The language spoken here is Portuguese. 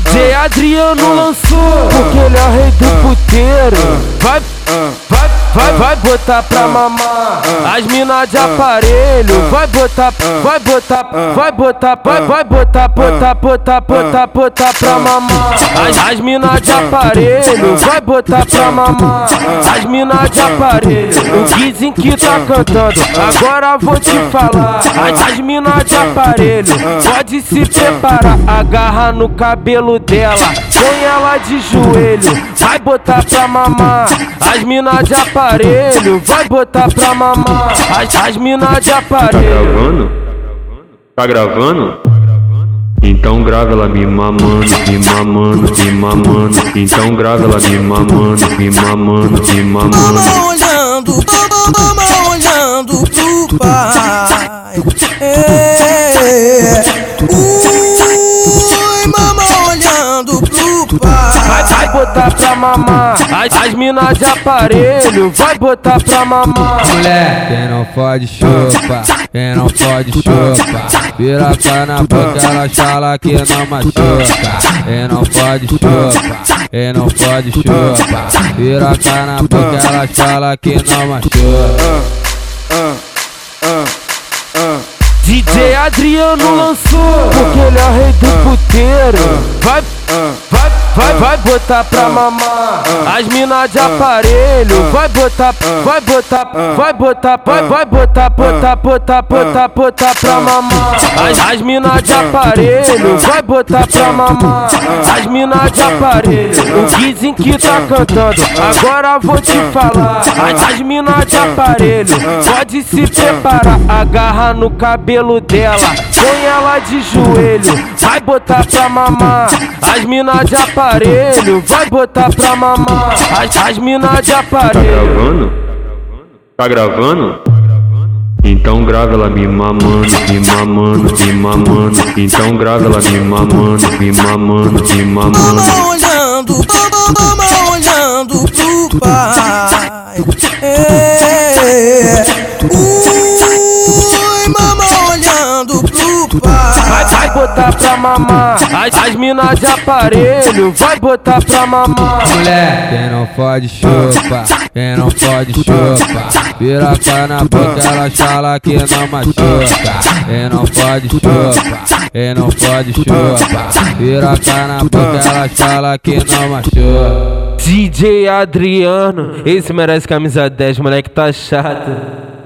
DJ Adriano lançou, porque ele é rei do puteiro. Vai, vai, vai, vai botar pra mamar as minas de aparelho. Vai botar, vai botar, vai botar, vai, vai botar, botar, botar, botar, botar pra mamar as, as minas de aparelho. Vai botar pra mamar as minas de aparelho. O Guizin que tá cantando, agora vou te falar. As, as minas de aparelho, pode se preparar, agarra no cabelo dela, põe ela de joelho, vai botar pra mamar. As minas de aparelho, vai botar pra mamar. As, as minas de Tá aparelho. gravando? Tá gravando? Então grava ela me mamando, me mamando, me mamando. Então grava ela me mamando, me mamando, me mamando. Mama olhando, mama olhando pro pai. Botar pra mamar. As, as minas de aparelho, vai botar pra mamar. Mulher, quem não pode chupa, quem não pode chupa. Piroca na boca, ela fala que não machuca. Quem não pode chupa, quem não pode chupa. Piroca na boca, ela fala que não machuca. DJ Adriano lançou, porque ele é rei do puteiro. Vai, vai, vai, vai botar pra mamar as minas de aparelho. Vai botar, vai botar, vai botar, vai, vai botar, botar, botar, botar, botar pra mamar as, as minas de aparelho. Vai botar pra mamar as minas de aparelho. O Guizin que tá cantando, agora vou te falar. As, as minas de aparelho, pode se preparar, agarra no cabelo dela, põe ela de joelho, vai botar pra mamar. As minas de aparelho, vai botar pra mamar. As, as minas de Tá aparelho. gravando? Tá gravando? Então grava ela me mamando, me mamando, me mamando. Então grava ela me mamando, me mamando, me mamando. Mama olhando, mama olhando pro pai. Botar pra mamar. As, as minas de aparelho, vai botar pra mamar. Mulher, quem não pode chupa, quem não pode chupa. Piroca na boca, ela fala que não machuca. Quem não pode chupa, quem não pode chupa. Piroca na boca, ela fala que não machuca. DJ Adriano, esse merece camisa 10, moleque tá chato.